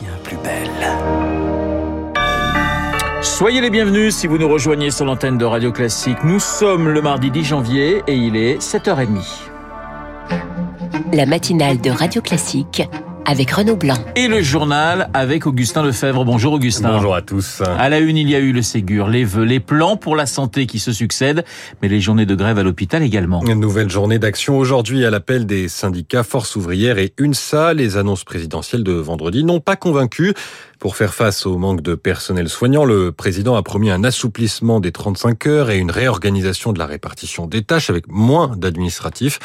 devient plus belle. Soyez les bienvenus si vous nous rejoignez sur l'antenne de Radio Classique. Nous sommes le mardi 10 janvier et il est 7h30. La matinale de Radio Classique avec Renaud Blanc. Et le journal avec Augustin Lefebvre. Bonjour Augustin. Bonjour à tous. À la une, il y a eu le Ségur, les vœux, les plans pour la santé qui se succèdent, mais les journées de grève à l'hôpital également. Une nouvelle journée d'action aujourd'hui à l'appel des syndicats Force ouvrière et UNSA. Les annonces présidentielles de vendredi n'ont pas convaincu. Pour faire face au manque de personnel soignant, le président a promis un assouplissement des 35 heures et une réorganisation de la répartition des tâches avec moins d'administratifs.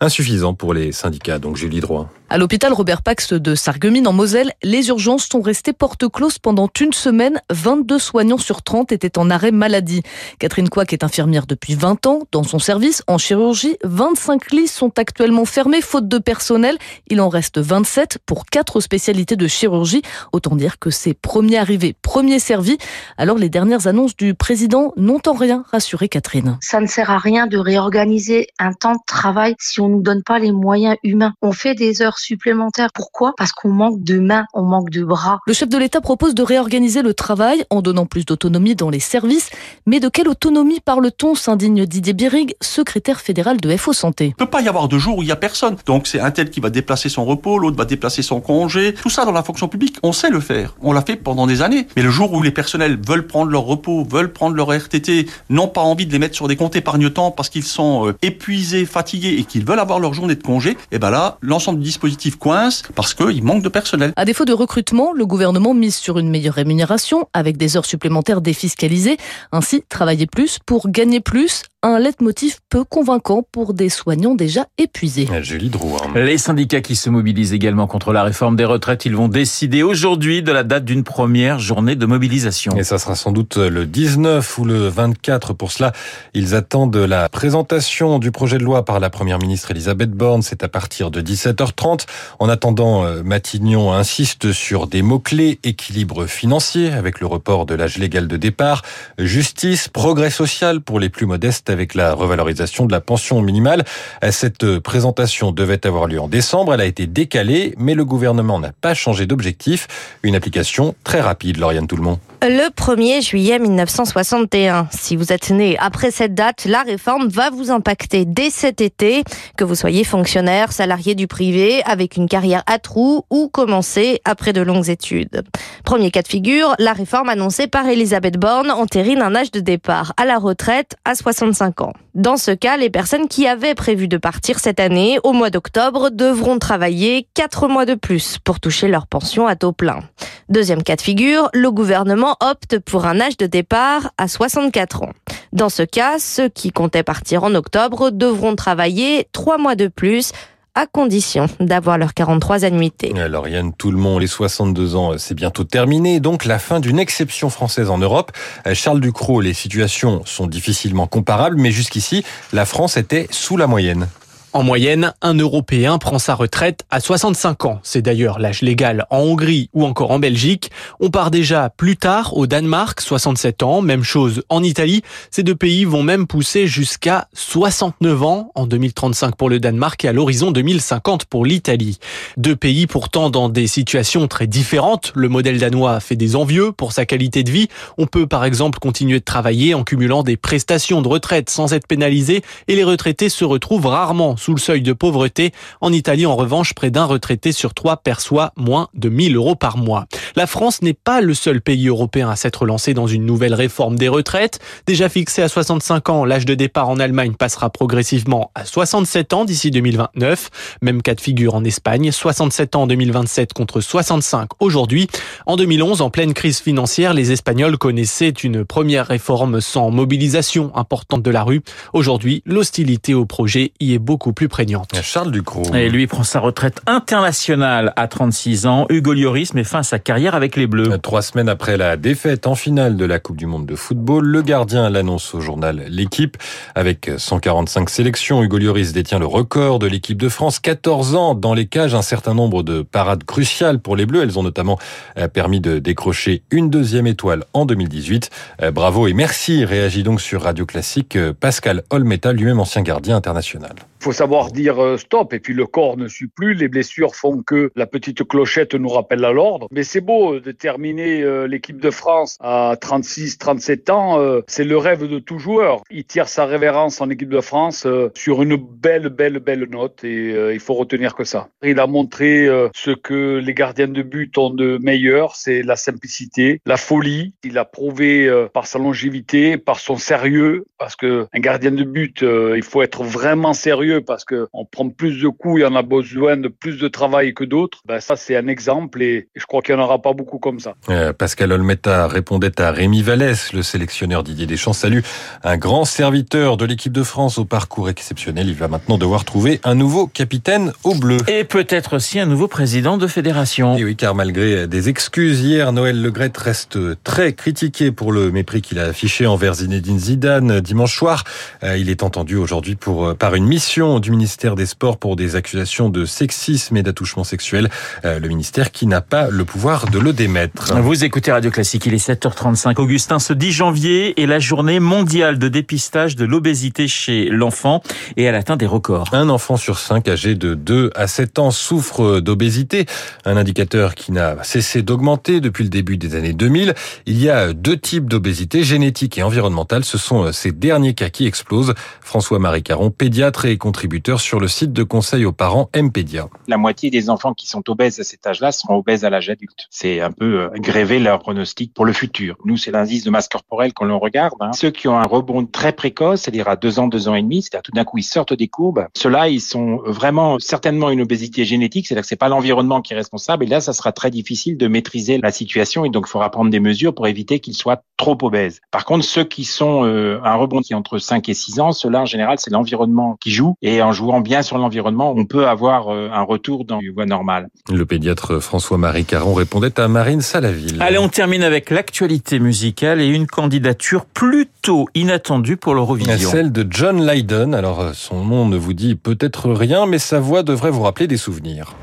Insuffisant pour les syndicats, donc Julie Droit. À l'hôpital Robert Pax de Sarreguemines en Moselle, les urgences sont restées porte close pendant une semaine. 22 soignants sur 30 étaient en arrêt maladie. Catherine Quack est infirmière depuis 20 ans. Dans son service, en chirurgie, 25 lits sont actuellement fermés faute de personnel. Il en reste 27 pour quatre spécialités de chirurgie. Autant dire que c'est premier arrivé, premier servi. Alors les dernières annonces du président n'ont en rien rassuré Catherine. Ça ne sert à rien de réorganiser un temps de travail si on nous donne pas les moyens humains. On fait des heures supplémentaires. Pourquoi? Parce qu'on manque de mains, on manque de bras. Le chef de l'État propose de réorganiser le travail en donnant plus d'autonomie dans les services. Mais de quelle autonomie parle-t-on? S'indigne Didier Birig, secrétaire fédéral de FO Santé. Il ne peut pas y avoir de jours où il n'y a personne. Donc c'est un tel qui va déplacer son repos, l'autre va déplacer son congé. Tout ça dans la fonction publique, on sait le faire. On l'a fait pendant des années. Mais le jour où les personnels veulent prendre leur repos, veulent prendre leur RTT, n'ont pas envie de les mettre sur des comptes épargne-temps parce qu'ils sont euh, épuisés, fatigués et qu'ils veulent avoir leur journée de congé, et eh ben là, l'ensemble du dispositif coince parce qu'il manque de personnel. À défaut de recrutement, le gouvernement mise sur une meilleure rémunération avec des heures supplémentaires défiscalisées. Ainsi, travailler plus pour gagner plus un leitmotiv peu convaincant pour des soignants déjà épuisés. Julie Drouin. Les syndicats qui se mobilisent également contre la réforme des retraites, ils vont décider aujourd'hui de la date d'une première journée de mobilisation. Et ça sera sans doute le 19 ou le 24. Pour cela, ils attendent la présentation du projet de loi par la première ministre Elisabeth Borne. C'est à partir de 17h30. En attendant, euh, Matignon insiste sur des mots-clés équilibre financier avec le report de l'âge légal de départ, justice, progrès social pour les plus modestes avec la revalorisation de la pension minimale. Cette présentation devait avoir lieu en décembre. Elle a été décalée, mais le gouvernement n'a pas changé d'objectif. Une application très rapide, Lauriane Tout-le-Monde. Le 1er juillet 1961. Si vous êtes né après cette date, la réforme va vous impacter dès cet été, que vous soyez fonctionnaire, salarié du privé, avec une carrière à trous ou commencé après de longues études. Premier cas de figure, la réforme annoncée par Elisabeth Borne entérine un âge de départ à la retraite à 65 ans. Dans ce cas, les personnes qui avaient prévu de partir cette année, au mois d'octobre, devront travailler 4 mois de plus pour toucher leur pension à taux plein. Deuxième cas de figure, le gouvernement opte pour un âge de départ à 64 ans. Dans ce cas, ceux qui comptaient partir en octobre devront travailler trois mois de plus à condition d'avoir leurs 43 annuités. Alors Yann, tout le monde, les 62 ans, c'est bientôt terminé. Donc la fin d'une exception française en Europe. Charles Ducrot, les situations sont difficilement comparables, mais jusqu'ici, la France était sous la moyenne. En moyenne, un Européen prend sa retraite à 65 ans. C'est d'ailleurs l'âge légal en Hongrie ou encore en Belgique. On part déjà plus tard au Danemark, 67 ans. Même chose en Italie. Ces deux pays vont même pousser jusqu'à 69 ans en 2035 pour le Danemark et à l'horizon 2050 pour l'Italie. Deux pays pourtant dans des situations très différentes. Le modèle danois fait des envieux pour sa qualité de vie. On peut par exemple continuer de travailler en cumulant des prestations de retraite sans être pénalisé et les retraités se retrouvent rarement sous le seuil de pauvreté. En Italie, en revanche, près d'un retraité sur trois perçoit moins de 1000 euros par mois. La France n'est pas le seul pays européen à s'être lancé dans une nouvelle réforme des retraites. Déjà fixé à 65 ans, l'âge de départ en Allemagne passera progressivement à 67 ans d'ici 2029. Même cas de figure en Espagne, 67 ans en 2027 contre 65 aujourd'hui. En 2011, en pleine crise financière, les Espagnols connaissaient une première réforme sans mobilisation importante de la rue. Aujourd'hui, l'hostilité au projet y est beaucoup plus prégnante. Charles Ducrot. Et lui prend sa retraite internationale à 36 ans. Hugo Lloris met fin à sa carrière avec les Bleus. Trois semaines après la défaite en finale de la Coupe du Monde de football, le gardien l'annonce au journal L'équipe. Avec 145 sélections, Hugo Lloris détient le record de l'équipe de France. 14 ans dans les cages, un certain nombre de parades cruciales pour les Bleus. Elles ont notamment euh, permis de décrocher une deuxième étoile en 2018. Euh, bravo et merci, réagit donc sur Radio Classique euh, Pascal Olmeta, lui-même ancien gardien international faut savoir dire euh, stop. Et puis le corps ne suit plus. Les blessures font que la petite clochette nous rappelle à l'ordre. Mais c'est beau de terminer euh, l'équipe de France à 36, 37 ans. Euh, c'est le rêve de tout joueur. Il tire sa révérence en équipe de France sur une belle, belle, belle note. Et il faut retenir que ça. Il a montré ce que les gardiens de but ont de meilleur. C'est la simplicité, la folie. Il a prouvé par sa longévité, par son sérieux, parce que un gardien de but, il faut être vraiment sérieux parce que on prend plus de coups, il y en a besoin de plus de travail que d'autres. Ben, ça, c'est un exemple et je crois qu'il n'y en aura pas beaucoup comme ça. Euh, Pascal Olmeta répondait à Rémi Vallès, le sélectionneur Didier Deschamps. Salut, un grand serviteur de l'équipe de France au parcours exceptionnel. Il va maintenant devoir trouver un nouveau capitaine au bleu. Et peut-être aussi un nouveau président de fédération. Et oui, car malgré des excuses hier, Noël Legrette reste très critiqué pour le mépris qu'il a affiché envers Zinedine Zidane dimanche soir. Euh, il est entendu aujourd'hui pour par une mission du ministère des Sports pour des accusations de sexisme et d'attouchement sexuel. Euh, le ministère qui n'a pas le pouvoir de le démettre. Vous écoutez Radio Classique, il est 7h35. Augustin, ce 10 janvier est la journée mondiale de dépistage de l'obésité chez l'enfant et elle atteint des records. Un enfant sur cinq âgé de 2 à 7 ans souffre d'obésité, un indicateur qui n'a cessé d'augmenter depuis le début des années 2000. Il y a deux types d'obésité, génétique et environnementale. Ce sont ces derniers cas qui explosent. François-Marie Caron, pédiatre et contributeur sur le site de conseil aux parents MPEDIA. La moitié des enfants qui sont obèses à cet âge-là seront obèses à l'âge adulte. C'est un peu euh, gréver leur pronostic pour le futur. Nous, c'est l'indice de masse corporelle qu'on regarde. Hein. Ceux qui ont un rebond très précoce, c'est-à-dire à deux ans, deux ans et demi, c'est-à-dire tout d'un coup ils sortent des courbes, ceux-là, ils sont vraiment certainement une obésité génétique, c'est-à-dire que c'est pas l'environnement qui est responsable. Et là, ça sera très difficile de maîtriser la situation et donc il faudra prendre des mesures pour éviter qu'ils soient trop obèses. Par contre, ceux qui sont euh, un rebond qui est entre 5 et 6 ans, ceux-là, en général, c'est l'environnement qui joue. Et en jouant bien sur l'environnement, on peut avoir euh, un retour dans une voie normale. Le pédiatre François-Marie Caron répondait à Marine Salaville. Allez, on termine avec l'actualité musicale et une candidature plutôt inattendue pour l'Eurovision. Celle de John Lydon. Alors, euh, son nom ne vous dit peut-être rien, mais sa voix devrait vous rappeler des souvenirs.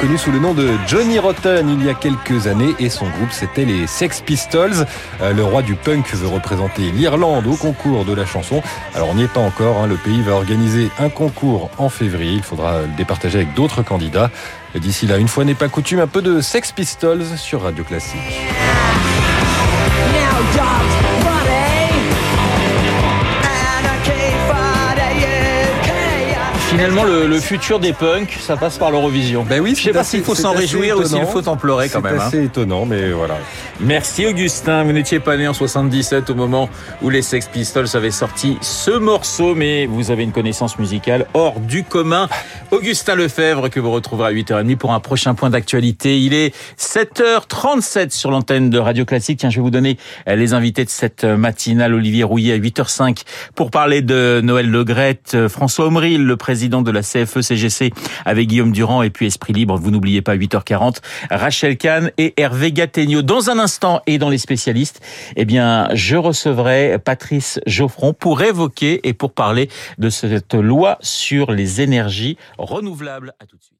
Connu sous le nom de Johnny Rotten il y a quelques années et son groupe c'était les Sex Pistols. Euh, le roi du punk veut représenter l'Irlande au concours de la chanson. Alors on n'y est pas encore, hein. le pays va organiser un concours en février, il faudra le départager avec d'autres candidats. D'ici là, une fois n'est pas coutume, un peu de Sex Pistols sur Radio Classique. Finalement, le, futur des punks, ça passe par l'Eurovision. Ben oui, je sais pas s'il faut s'en réjouir ou s'il faut en pleurer quand même. C'est assez étonnant, mais voilà. Merci Augustin. Vous n'étiez pas né en 77 au moment où les Sex Pistols avaient sorti ce morceau, mais vous avez une connaissance musicale hors du commun. Augustin Lefebvre que vous retrouverez à 8h30 pour un prochain point d'actualité. Il est 7h37 sur l'antenne de Radio Classique. Tiens, je vais vous donner les invités de cette matinale. Olivier Rouillet à 8h05 pour parler de Noël Legrette, François Omril, le président président de la CFE-CGC avec Guillaume Durand et puis Esprit Libre. Vous n'oubliez pas 8h40. Rachel Kahn et Hervé Gattegno. Dans un instant et dans les spécialistes, eh bien, je recevrai Patrice Geoffron pour évoquer et pour parler de cette loi sur les énergies renouvelables. À tout de suite.